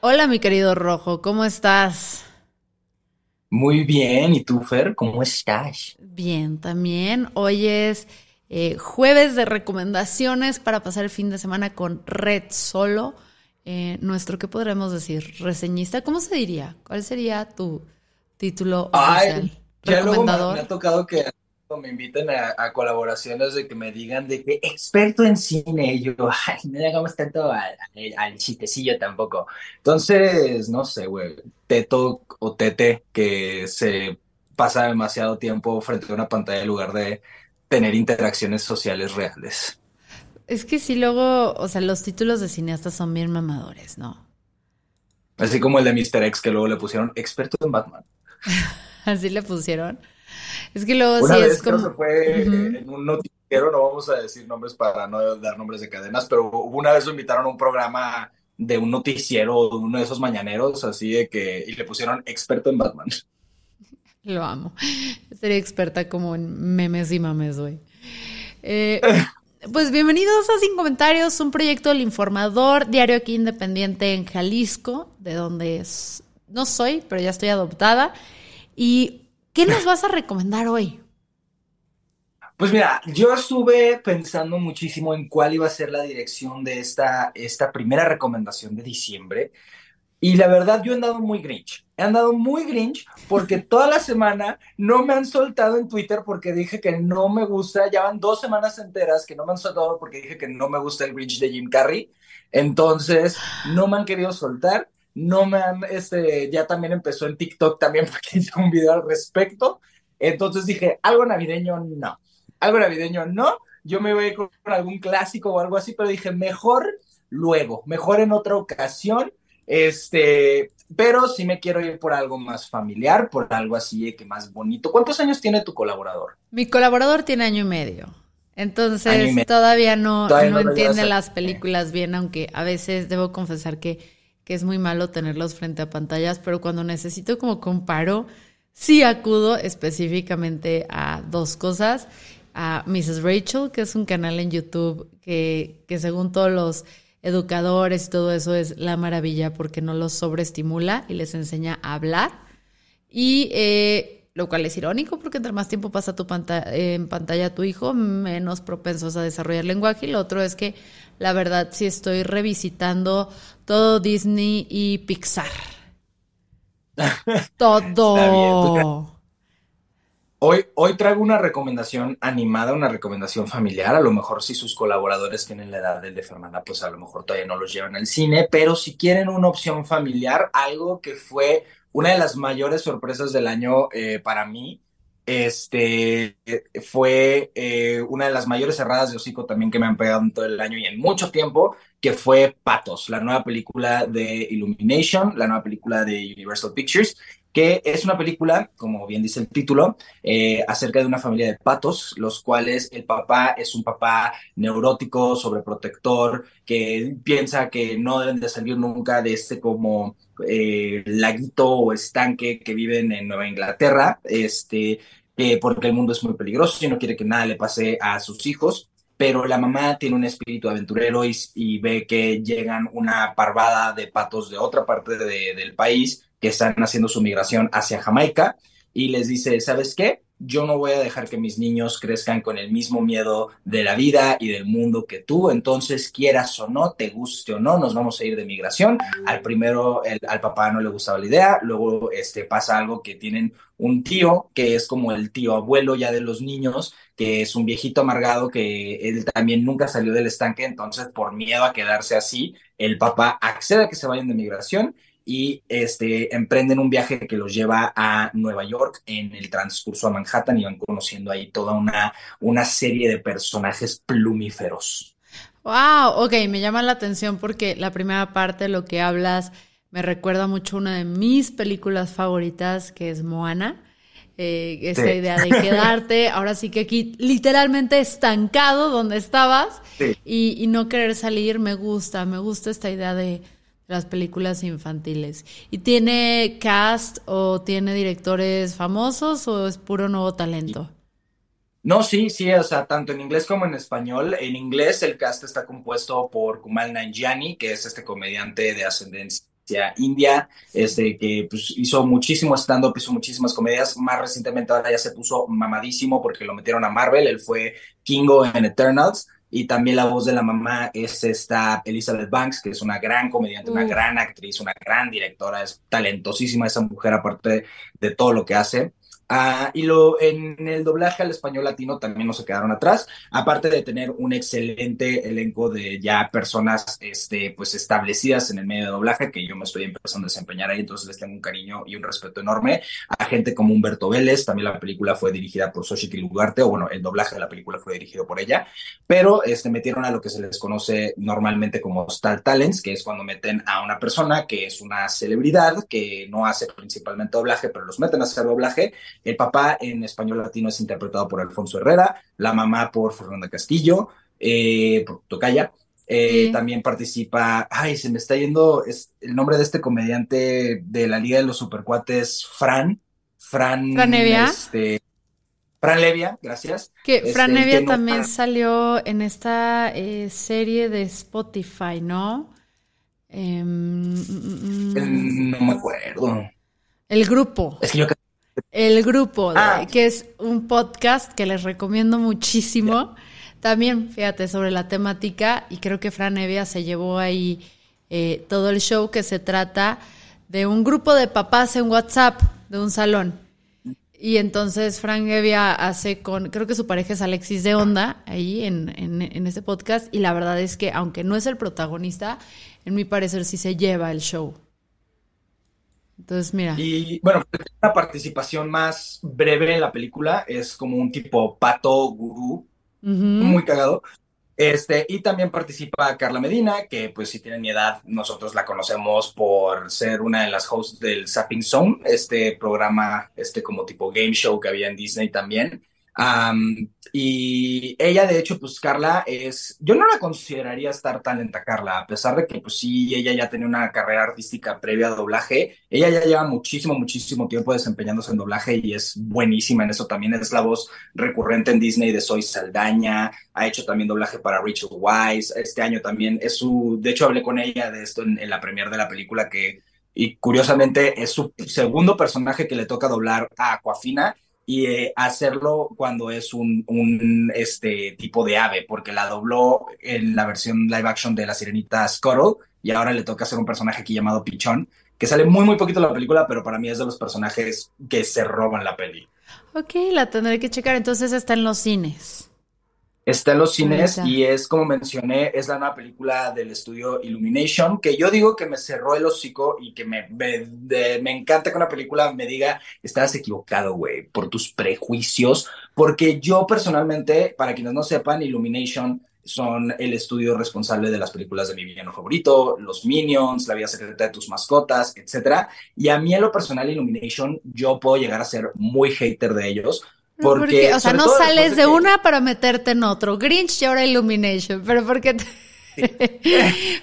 Hola, mi querido Rojo, ¿cómo estás? Muy bien, ¿y tú, Fer? ¿Cómo estás? Bien, también. Hoy es eh, jueves de recomendaciones para pasar el fin de semana con Red Solo. Eh, nuestro, ¿qué podremos decir? Reseñista, ¿cómo se diría? ¿Cuál sería tu título oficial? Ay, ya luego me, me ha tocado que me inviten a, a, colaboraciones de que me digan de que experto en cine, y yo, ay, no le hagamos tanto al, al, chistecillo tampoco. Entonces, no sé, güey, teto o tete que se pasa demasiado tiempo frente a una pantalla en lugar de tener interacciones sociales reales. Es que sí, luego, o sea, los títulos de cineastas son bien mamadores, ¿no? Así como el de Mr. X, que luego le pusieron experto en Batman. Así le pusieron. Es que luego Una sí vez es como. creo que fue uh -huh. en un noticiero, no vamos a decir nombres para no dar nombres de cadenas, pero una vez lo invitaron a un programa de un noticiero, uno de esos mañaneros, así de que, y le pusieron experto en Batman. Lo amo. Sería experta como en memes y mames, güey. Eh, pues bienvenidos a Sin Comentarios, un proyecto del Informador, diario aquí independiente en Jalisco, de donde es, no soy, pero ya estoy adoptada. ¿Y qué nos vas a recomendar hoy? Pues mira, yo estuve pensando muchísimo en cuál iba a ser la dirección de esta, esta primera recomendación de diciembre. Y la verdad, yo he andado muy grinch. He andado muy grinch porque toda la semana no me han soltado en Twitter porque dije que no me gusta. Ya van dos semanas enteras que no me han soltado porque dije que no me gusta el grinch de Jim Carrey. Entonces, no me han querido soltar. No me han, este, ya también empezó en TikTok también porque hice un video al respecto. Entonces dije, algo navideño no. Algo navideño no. Yo me voy a ir con algún clásico o algo así, pero dije, mejor luego, mejor en otra ocasión. Este, pero sí me quiero ir por algo más familiar, por algo así que más bonito. ¿Cuántos años tiene tu colaborador? Mi colaborador tiene año y medio. Entonces año y medio. todavía no, todavía no, no entiende las películas bien, aunque a veces debo confesar que, que es muy malo tenerlos frente a pantallas, pero cuando necesito como comparo, sí acudo específicamente a dos cosas. A Mrs. Rachel, que es un canal en YouTube que, que según todos los educadores y todo eso es la maravilla porque no los sobreestimula y les enseña a hablar. Y eh, lo cual es irónico porque entre más tiempo pasa tu pantalla, en pantalla tu hijo, menos propensos a desarrollar lenguaje. Y lo otro es que la verdad sí estoy revisitando todo Disney y Pixar. todo. Hoy, hoy traigo una recomendación animada, una recomendación familiar. A lo mejor si sus colaboradores tienen la edad del de Fernanda, pues a lo mejor todavía no los llevan al cine, pero si quieren una opción familiar, algo que fue una de las mayores sorpresas del año eh, para mí, este fue eh, una de las mayores cerradas de hocico también que me han pegado en todo el año y en mucho tiempo, que fue Patos, la nueva película de Illumination, la nueva película de Universal Pictures, que es una película, como bien dice el título, eh, acerca de una familia de patos, los cuales el papá es un papá neurótico, sobreprotector, que piensa que no deben de salir nunca de este como eh, laguito o estanque que viven en Nueva Inglaterra, este, porque el mundo es muy peligroso y no quiere que nada le pase a sus hijos. Pero la mamá tiene un espíritu aventurero y, y, ve que llegan una parvada de patos de otra parte de, del país que están haciendo su migración hacia Jamaica y les dice, ¿sabes qué? Yo no voy a dejar que mis niños crezcan con el mismo miedo de la vida y del mundo que tú, entonces quieras o no, te guste o no, nos vamos a ir de migración. Al primero, el, al papá no le gustaba la idea, luego este, pasa algo que tienen un tío que es como el tío abuelo ya de los niños, que es un viejito amargado que él también nunca salió del estanque, entonces por miedo a quedarse así, el papá accede a que se vayan de migración y este, emprenden un viaje que los lleva a Nueva York en el transcurso a Manhattan y van conociendo ahí toda una, una serie de personajes plumíferos. Wow, ok, me llama la atención porque la primera parte de lo que hablas me recuerda mucho una de mis películas favoritas, que es Moana. Eh, esa idea de quedarte, ahora sí que aquí literalmente estancado donde estabas y, no querer salir, me gusta, me gusta esta idea de las películas infantiles. ¿Y tiene cast o tiene directores famosos o es puro nuevo talento? No, sí, sí, o sea, tanto en inglés como en español. En inglés el cast está compuesto por Kumal Nanjiani, que es este comediante de ascendencia india, este, que pues, hizo muchísimo stand-up, hizo muchísimas comedias. Más recientemente ahora ya se puso mamadísimo porque lo metieron a Marvel. Él fue Kingo en Eternals. Y también la voz de la mamá es esta Elizabeth Banks, que es una gran comediante, una gran actriz, una gran directora, es talentosísima esa mujer aparte de todo lo que hace. Ah, y lo, en el doblaje al español latino también no se quedaron atrás, aparte de tener un excelente elenco de ya personas este, pues establecidas en el medio de doblaje, que yo me estoy empezando a desempeñar ahí, entonces les tengo un cariño y un respeto enorme. A gente como Humberto Vélez, también la película fue dirigida por Xochitl Lugarte, o bueno, el doblaje de la película fue dirigido por ella, pero este, metieron a lo que se les conoce normalmente como Star Talents, que es cuando meten a una persona que es una celebridad, que no hace principalmente doblaje, pero los meten a hacer doblaje el papá en español latino es interpretado por Alfonso Herrera, la mamá por Fernanda Castillo, eh, por Tocaya. Eh, también participa, ay, se me está yendo es el nombre de este comediante de la Liga de los Supercuates, Fran. Fran, Fran Levia. Este, Fran Levia, gracias. Que Fran este, Levia también salió en esta eh, serie de Spotify, ¿no? Em, mm, mm, no me acuerdo. El grupo. Es que yo el grupo, ah. que es un podcast que les recomiendo muchísimo. También, fíjate, sobre la temática, y creo que Fran Evia se llevó ahí eh, todo el show que se trata de un grupo de papás en WhatsApp de un salón. Y entonces Fran Evia hace con, creo que su pareja es Alexis de Onda, ahí en, en, en ese podcast, y la verdad es que aunque no es el protagonista, en mi parecer sí se lleva el show. Entonces, mira. Y bueno, una participación más breve en la película es como un tipo pato gurú, muy cagado. Este, y también participa Carla Medina, que pues si tienen mi edad, nosotros la conocemos por ser una de las hosts del Sapping Zone, este programa, este como tipo game show que había en Disney también y ella, de hecho, pues Carla es, yo no la consideraría estar talenta Carla, a pesar de que pues sí, ella ya tenía una carrera artística previa a doblaje, ella ya lleva muchísimo, muchísimo tiempo desempeñándose en doblaje y es buenísima en eso, también es la voz recurrente en Disney de Soy Saldaña, ha hecho también doblaje para Rachel Wise, este año también es su, de hecho hablé con ella de esto en, en la premier de la película que, y curiosamente es su segundo personaje que le toca doblar a Aquafina y eh, hacerlo cuando es un, un, este, tipo de ave, porque la dobló en la versión live action de la sirenita Scuttle y ahora le toca hacer un personaje aquí llamado Pichón, que sale muy muy poquito en la película, pero para mí es de los personajes que se roban la peli. Ok, la tendré que checar, entonces está en los cines. Está en los cines y es, como mencioné, es la nueva película del estudio Illumination, que yo digo que me cerró el hocico y que me, me, me encanta que una película me diga, estás equivocado, güey, por tus prejuicios, porque yo personalmente, para quienes no sepan, Illumination son el estudio responsable de las películas de mi villano favorito, Los Minions, La vida secreta de tus mascotas, etc. Y a mí en lo personal Illumination, yo puedo llegar a ser muy hater de ellos, porque, o sea, no sales de, una para meterte en otro. Grinch y ahora Illumination, pero porque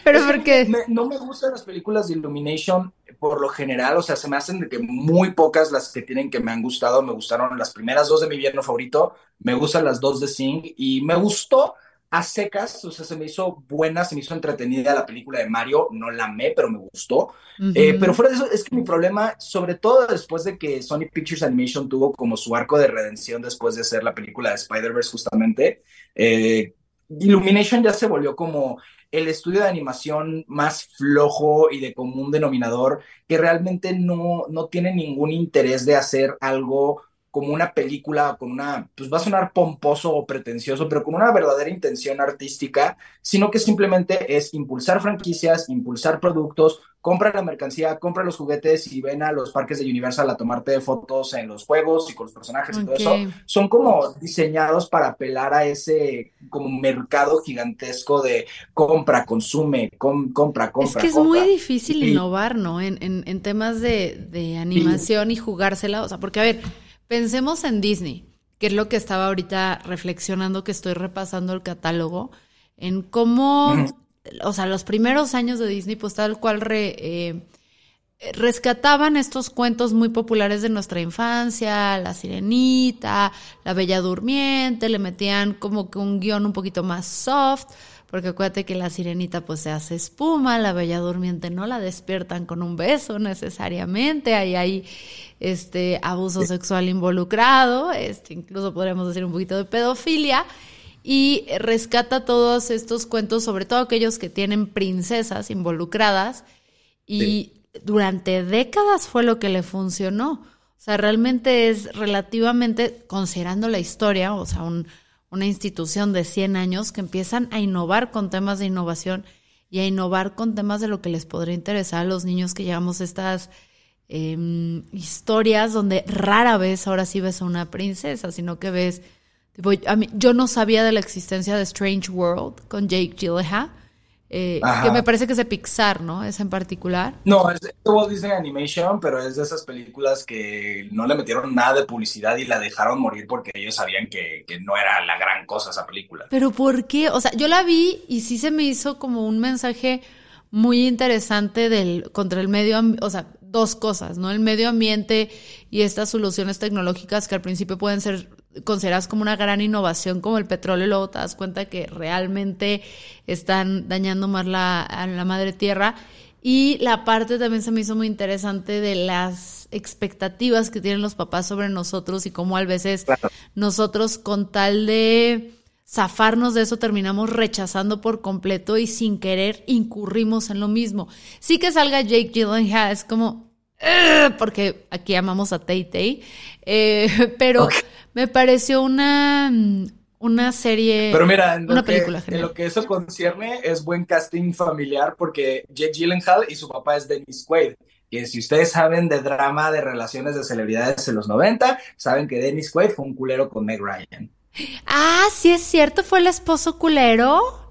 pero porque no me gustan las películas de Illumination por lo general, o sea, se me hacen de que muy pocas las que tienen que me han gustado, me gustaron las primeras dos de mi vierno favorito, me gustan las dos de Sing y me gustó a secas, o sea, se me hizo buena, se me hizo entretenida la película de Mario, no la amé, pero me gustó. Eh, pero fuera de eso, es que mi problema, sobre todo después de que Sony Pictures Animation tuvo como su arco de redención después de hacer la película de Spider-Verse justamente, eh, Illumination ya se volvió como el estudio de animación más flojo y de común denominador, que realmente no, no tiene ningún interés de hacer algo como una película con una, pues va a sonar pomposo o pretencioso, pero con una verdadera intención artística, sino que simplemente es impulsar franquicias, impulsar productos, compra la mercancía, compra los juguetes y ven a los parques de Universal a tomarte fotos en los juegos y con los personajes y todo eso. Son como diseñados para apelar a ese como mercado gigantesco de compra, consume, compra, compra. Es que es muy difícil innovar, ¿no? En, en, temas de, animación y jugársela. O sea, porque a ver, pensemos en Disney, que es lo que estaba ahorita reflexionando, que estoy repasando el catálogo, en cómo o sea, los primeros años de Disney, pues tal cual eh, rescataban estos cuentos muy populares de nuestra infancia, La Sirenita, La Bella Durmiente, le metían como que un guion un poquito más soft, porque acuérdate que la sirenita pues se hace espuma, la bella durmiente no la despiertan con un beso necesariamente, ahí hay este abuso sexual involucrado, este incluso podríamos decir un poquito de pedofilia. Y rescata todos estos cuentos, sobre todo aquellos que tienen princesas involucradas. Y durante décadas fue lo que le funcionó. O sea, realmente es relativamente, considerando la historia, o sea, una institución de 100 años que empiezan a innovar con temas de innovación y a innovar con temas de lo que les podría interesar a los niños que llevamos estas em, historias donde rara vez ahora sí ves a una princesa, sino que ves yo no sabía de la existencia de Strange World con Jake Gyllenhaal, eh, que me parece que es de Pixar, ¿no? Es en particular. No, es de Walt Disney Animation, pero es de esas películas que no le metieron nada de publicidad y la dejaron morir porque ellos sabían que, que no era la gran cosa esa película. Pero ¿por qué? O sea, yo la vi y sí se me hizo como un mensaje muy interesante del contra el medio ambiente, o sea, dos cosas, ¿no? El medio ambiente y estas soluciones tecnológicas que al principio pueden ser consideradas como una gran innovación como el petróleo y luego te das cuenta que realmente están dañando más la, a la madre tierra. Y la parte también se me hizo muy interesante de las expectativas que tienen los papás sobre nosotros y cómo a veces nosotros con tal de zafarnos de eso terminamos rechazando por completo y sin querer incurrimos en lo mismo. Sí que salga Jake Gyllenhaal, es como, porque aquí amamos a Tay Tay, eh, pero me pareció una, una serie, pero mira, una película En lo que eso concierne es buen casting familiar porque Jake Gyllenhaal y su papá es Dennis Quaid. Que si ustedes saben de drama de relaciones de celebridades en los 90, saben que Dennis Quaid fue un culero con Meg Ryan. Ah, sí es cierto, fue el esposo culero.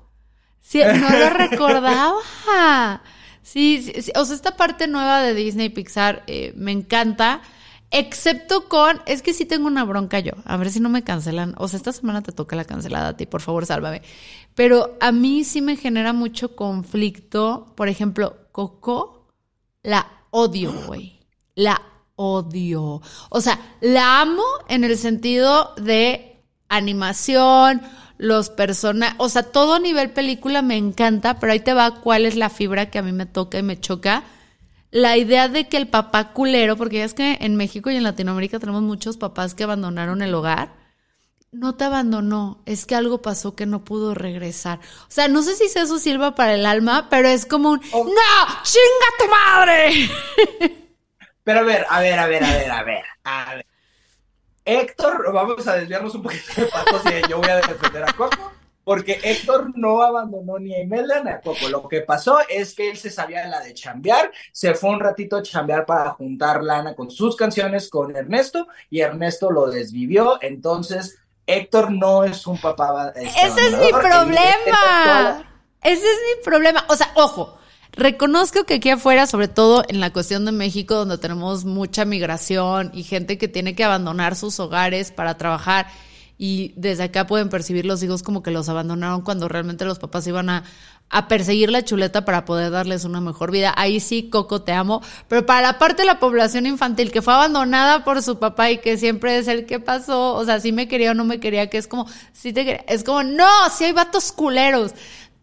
Sí, no lo recordaba. Sí, o sea, esta parte nueva de Disney Pixar eh, me encanta, excepto con, es que sí tengo una bronca yo, a ver si no me cancelan, o sea, esta semana te toca la cancelada a ti, por favor, sálvame. Pero a mí sí me genera mucho conflicto, por ejemplo, Coco, la odio, güey, la odio. O sea, la amo en el sentido de animación, los personajes, o sea, todo nivel película me encanta, pero ahí te va cuál es la fibra que a mí me toca y me choca. La idea de que el papá culero, porque ya es que en México y en Latinoamérica tenemos muchos papás que abandonaron el hogar. No te abandonó, es que algo pasó que no pudo regresar. O sea, no sé si eso sirva para el alma, pero es como un oh. ¡No! ¡Chinga tu madre! Pero a ver, a ver, a ver, a ver, a ver, a ver. Héctor, vamos a desviarnos un poquito de pasos y yo voy a defender a Coco, porque Héctor no abandonó ni a Imelda ni a Coco. Lo que pasó es que él se sabía la de chambear, se fue un ratito a chambear para juntar lana con sus canciones con Ernesto y Ernesto lo desvivió. Entonces, Héctor no es un papá. Este, Ese es mi problema. Ese es mi problema. O sea, ojo. Reconozco que aquí afuera, sobre todo en la cuestión de México, donde tenemos mucha migración y gente que tiene que abandonar sus hogares para trabajar y desde acá pueden percibir los hijos como que los abandonaron cuando realmente los papás iban a, a perseguir la chuleta para poder darles una mejor vida. Ahí sí, Coco, te amo. Pero para la parte de la población infantil que fue abandonada por su papá y que siempre es el que pasó, o sea, si me quería o no me quería, que es como, si te quería, es como, no, si hay vatos culeros.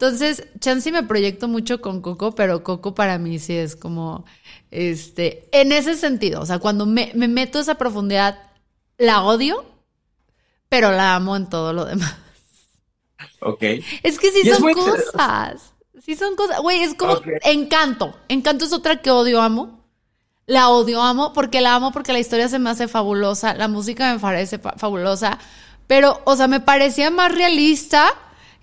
Entonces, Chansey me proyecto mucho con Coco, pero Coco para mí sí es como, este, en ese sentido, o sea, cuando me, meto esa profundidad, la odio, pero la amo en todo lo demás. Ok. Es que sí son cosas. Sí son cosas. Güey, es como Encanto. Encanto es otra que odio, amo. la odio, amo porque la amo porque la historia se me hace fabulosa, la música me parece fabulosa, pero, o sea, me parecía más realista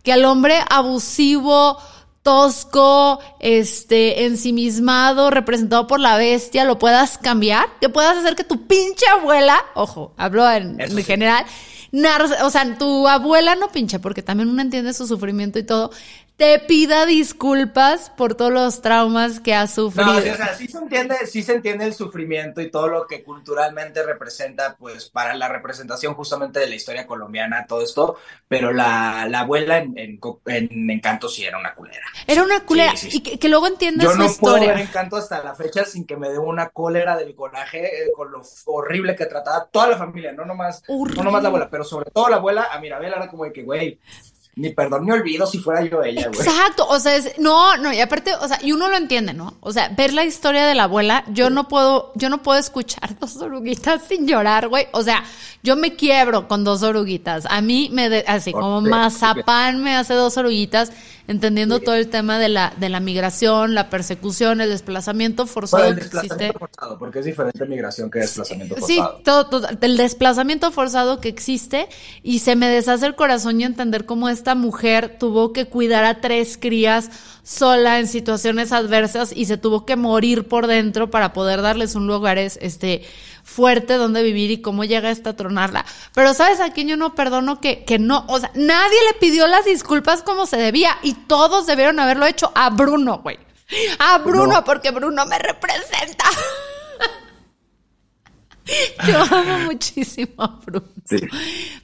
que al hombre abusivo, tosco, este, ensimismado, representado por la bestia, lo puedas cambiar, que puedas hacer que tu pinche abuela, ojo, hablo en, general, o sea, tu abuela no pinche, porque también uno entiende su sufrimiento y todo, te pida disculpas por todos los traumas que ha sufrido. No, o sea, sí se entiende, sí se entiende el sufrimiento y todo lo que culturalmente representa, pues, para la representación justamente de la historia colombiana, todo esto, pero la, abuela en, en, Encanto sí era una culera. Era una culera, y que, luego entiendes Yo no puedo ver Encanto hasta la fecha sin que me dé una cólera del coraje eh, con lo horrible que trataba toda la familia, no nomás, no nomás la abuela, pero sobre todo la abuela, a Mirabel era como de que, güey, ni perdón ni olvido si fuera yo ella, güey. Exacto, o sea, es, no, no, y aparte, o sea, y uno lo entiende, ¿no? O sea, ver la historia de la abuela, yo no puedo, yo no puedo escuchar dos oruguitas sin llorar, güey. O sea, yo me quiebro con dos oruguitas. A mí me, así como mazapán me hace dos oruguitas entendiendo todo el tema de la, de la migración, la persecución, el desplazamiento forzado. el desplazamiento forzado, porque es diferente migración que desplazamiento forzado. Sí, todo, todo, el desplazamiento forzado que existe y se me deshace el corazón y entender cómo esta mujer tuvo que cuidar a tres crías sola en situaciones adversas y se tuvo que morir por dentro para poder darles un lugar este fuerte donde vivir y cómo llega esta tronarla. Pero ¿sabes a quién yo no perdono que, que no? O sea, nadie le pidió las disculpas como se debía y todos debieron haberlo hecho a Bruno, güey. A Bruno, porque Bruno me representa. Yo amo muchísimo a Bruno. Sí.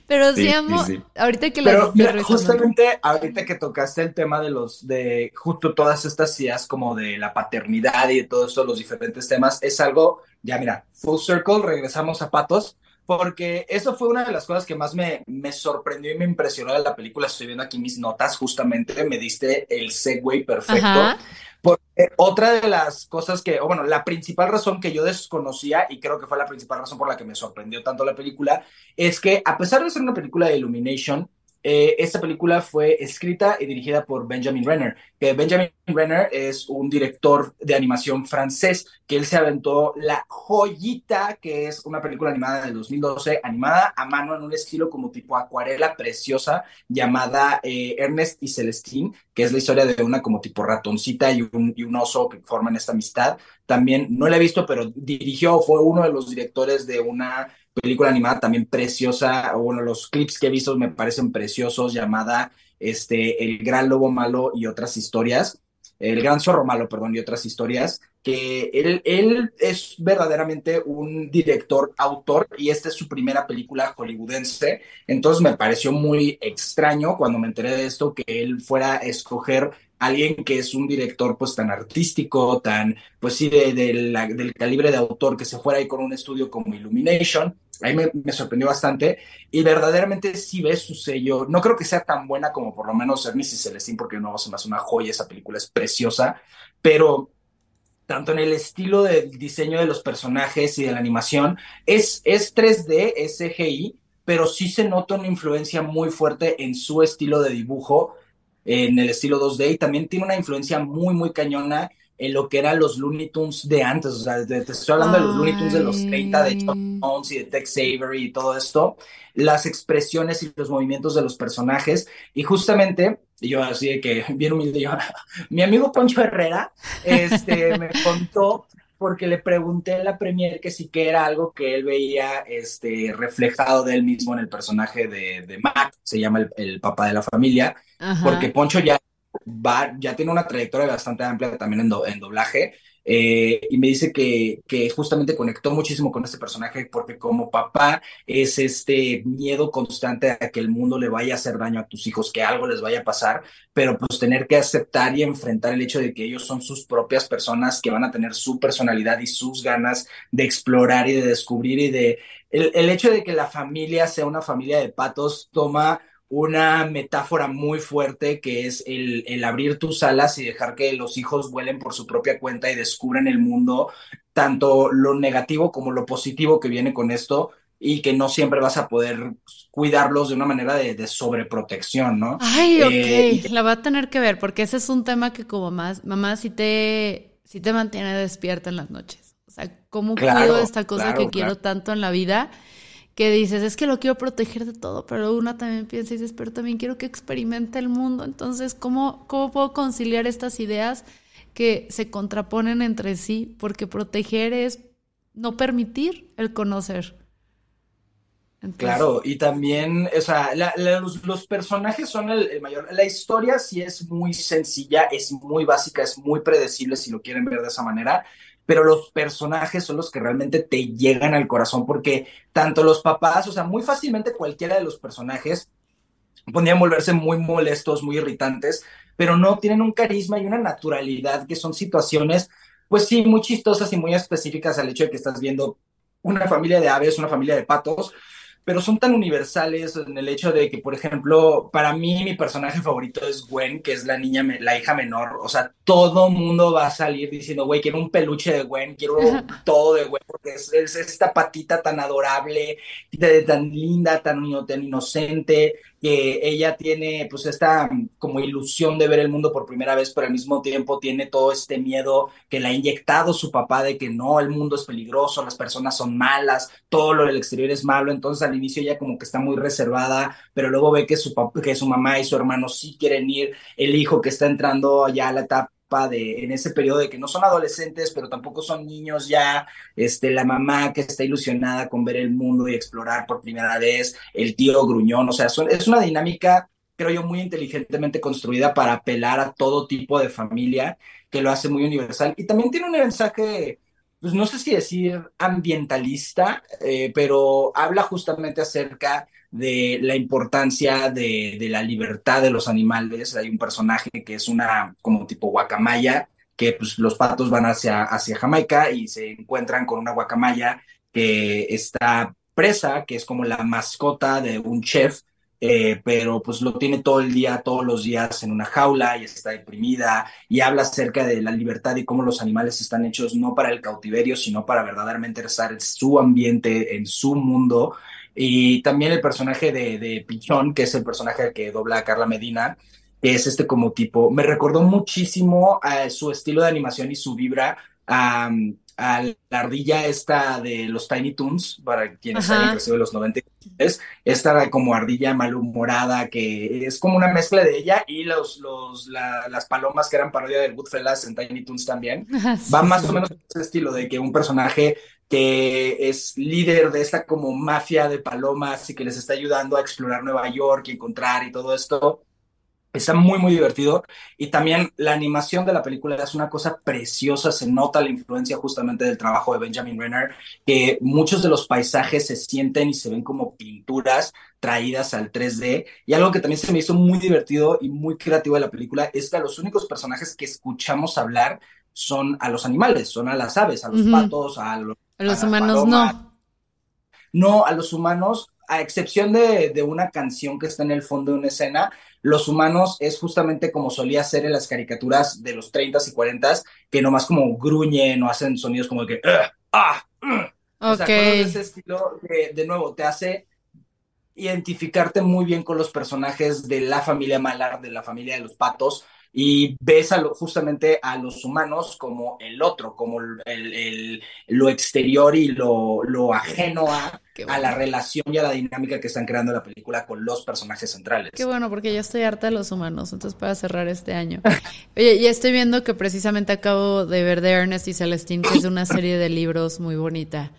Pero sí, amo, ahorita que Pero mira, justamente ahorita que tocaste el tema de los, de justo todas estas ideas como de la paternidad y de todos estos los diferentes temas, es algo, ya mira, full circle, regresamos a Patos, porque eso fue una de las cosas que más me, me sorprendió y me impresionó de la película. Estoy viendo aquí mis notas, justamente me diste el segue perfecto. Porque otra de las cosas que, o bueno, la principal razón que yo desconocía, y creo que fue la principal razón por la que me sorprendió tanto la película, es que a pesar de ser una película de Illumination, eh, esta película fue escrita y dirigida por Benjamin Renner, que Benjamin Renner es un director de animación francés, que él se aventó La Joyita, que es una película animada del 2012, animada a mano en un estilo como tipo acuarela preciosa, llamada eh, Ernest y Celestine, que es la historia de una como tipo ratoncita y un, y un oso que forman esta amistad. También no la he visto, pero dirigió, fue uno de los directores de una película animada también preciosa, bueno, los clips que he visto me parecen preciosos, llamada este, El Gran Lobo Malo y otras historias, El Gran Zorro Malo, perdón, y otras historias, que él, él es verdaderamente un director, autor, y esta es su primera película hollywoodense, entonces me pareció muy extraño cuando me enteré de esto, que él fuera a escoger alguien que es un director pues tan artístico, tan, pues sí, de, del calibre de autor que se fuera ahí con un estudio como Illumination, ahí me, sorprendió bastante. Y verdaderamente sí ves su sello, no creo que sea tan buena como por lo menos Ernest y Celestín porque no se me hace una joya, esa película es preciosa, pero tanto en el estilo del diseño de los personajes y de la animación, es, es 3D, es CGI, pero sí se nota una influencia muy fuerte en su estilo de dibujo, en el estilo 2D y también tiene una influencia muy, muy cañona en lo que eran los Looney Tunes de antes, o sea, te, estoy hablando de los Looney Tunes de los 30, de Jones y de Tex Avery y todo esto, las expresiones y los movimientos de los personajes, y justamente, yo así de que, bien humilde, yo, mi amigo Poncho Herrera, este, me contó porque le pregunté en la premier que sí que era algo que él veía este, reflejado de él mismo en el personaje de, de Mac, se llama el, papá de la familia, porque Poncho ya va, ya tiene una trayectoria bastante amplia también en, en doblaje, eh, y me dice que, que, justamente conectó muchísimo con este personaje porque como papá es este miedo constante a que el mundo le vaya a hacer daño a tus hijos, que algo les vaya a pasar, pero pues tener que aceptar y enfrentar el hecho de que ellos son sus propias personas que van a tener su personalidad y sus ganas de explorar y de descubrir y de... El, el hecho de que la familia sea una familia de patos toma una metáfora muy fuerte que es el, el, abrir tus alas y dejar que los hijos vuelen por su propia cuenta y descubran el mundo, tanto lo negativo como lo positivo que viene con esto y que no siempre vas a poder cuidarlos de una manera de, sobreprotección, ¿no? Ay, ok, eh, la va a tener que ver porque ese es un tema que como más, mamá, si te, si te mantiene despierta en las noches. O sea, ¿cómo cuido esta cosa que quiero tanto en la vida? Que dices, es que lo quiero proteger de todo, pero una también piensa y dices, pero también quiero que experimente el mundo. Entonces, ¿cómo, cómo puedo conciliar estas ideas que se contraponen entre sí? Porque proteger es no permitir el conocer. Claro, y también, o sea, los, personajes son el, mayor. La historia sí es muy sencilla, es muy básica, es muy predecible si lo quieren ver de esa manera, pero los personajes son los que realmente te llegan al corazón porque tanto los papás, o sea, muy fácilmente cualquiera de los personajes podrían volverse muy molestos, muy irritantes, pero no tienen un carisma y una naturalidad que son situaciones, pues sí, muy chistosas y muy específicas al hecho de que estás viendo una familia de aves, una familia de patos, pero son tan universales en el hecho de que, por ejemplo, para mí mi personaje favorito es Gwen, que es la niña, la hija menor. O sea, todo mundo va a salir diciendo, güey, quiero un peluche de Gwen, quiero todo de Gwen, porque es, esta patita tan adorable, tan linda, tan, tan inocente, que ella tiene pues esta como ilusión de ver el mundo por primera vez, pero al mismo tiempo tiene todo este miedo que le ha inyectado su papá de que no, el mundo es peligroso, las personas son malas, todo lo del exterior es malo, entonces al inicio ella como que está muy reservada, pero luego ve que su, que su mamá y su hermano sí quieren ir, el hijo que está entrando ya a la etapa de, en ese periodo de que no son adolescentes, pero tampoco son niños ya, este, la mamá que está ilusionada con ver el mundo y explorar por primera vez, el tío gruñón, o sea, es una dinámica, creo yo, muy inteligentemente construida para apelar a todo tipo de familia, que lo hace muy universal. Y también tiene un mensaje pues no sé si decir ambientalista, eh, pero habla justamente acerca de la importancia de, la libertad de los animales. Hay un personaje que es una como tipo guacamaya, que pues los patos van hacia, hacia Jamaica y se encuentran con una guacamaya que está presa, que es como la mascota de un chef eh, pero pues lo tiene todo el día, todos los días en una jaula y está deprimida y habla acerca de la libertad y cómo los animales están hechos no para el cautiverio, sino para verdaderamente estar en su ambiente, en su mundo. Y también el personaje de, Pichón, que es el personaje que dobla a Carla Medina, es este como tipo, me recordó muchísimo a su estilo de animación y su vibra a la ardilla esta de los Tiny Toons, para quienes han crecido de los 90, esta como ardilla malhumorada que es como una mezcla de ella y los, los, las palomas que eran parodia de Goodfellas en Tiny Toons también. Va más o menos ese estilo de que un personaje que es líder de esta como mafia de palomas y que les está ayudando a explorar Nueva York y encontrar y todo esto, Está muy, muy divertido. Y también la animación de la película es una cosa preciosa. Se nota la influencia justamente del trabajo de Benjamin Renner, que muchos de los paisajes se sienten y se ven como pinturas traídas al 3D. Y algo que también se me hizo muy divertido y muy creativo de la película es que los únicos personajes que escuchamos hablar son a los animales, son a las aves, a los patos, a los, a los humanos no. No, a los humanos, a excepción de, de una canción que está en el fondo de una escena, los humanos es justamente como solía ser en las caricaturas de los 30s y 40s, que nomás como gruñen o hacen sonidos como de que, ah, O sea, ese estilo de nuevo te hace identificarte muy bien con los personajes de la familia Malar, de la familia de los patos, y ves a justamente a los humanos como el otro, como el, lo exterior y lo, lo ajeno a, a, la relación y a la dinámica que están creando la película con los personajes centrales. Qué bueno, porque yo estoy harta de los humanos, entonces para cerrar este año. Oye, y estoy viendo que precisamente acabo de ver de Ernest y Celestine, que es una serie de libros muy bonita.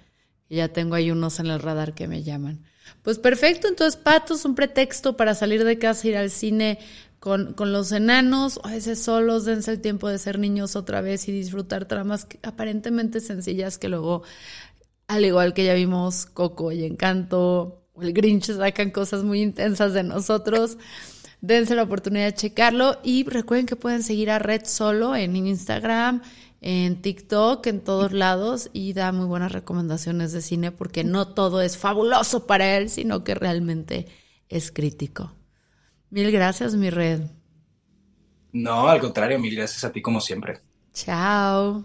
Y ya tengo ahí unos en el radar que me llaman. Pues perfecto, entonces Patos, un pretexto para salir de casa, ir al cine, con, con, los enanos, a veces solos, dense el tiempo de ser niños otra vez y disfrutar tramas aparentemente sencillas que luego, al igual que ya vimos Coco y Encanto, o el Grinch sacan cosas muy intensas de nosotros. Dense la oportunidad de checarlo y recuerden que pueden seguir a Red Solo en Instagram, en TikTok, en todos lados y da muy buenas recomendaciones de cine porque no todo es fabuloso para él, sino que realmente es crítico. Mil gracias, mi red. No, al contrario, mil gracias a ti como siempre. Chao.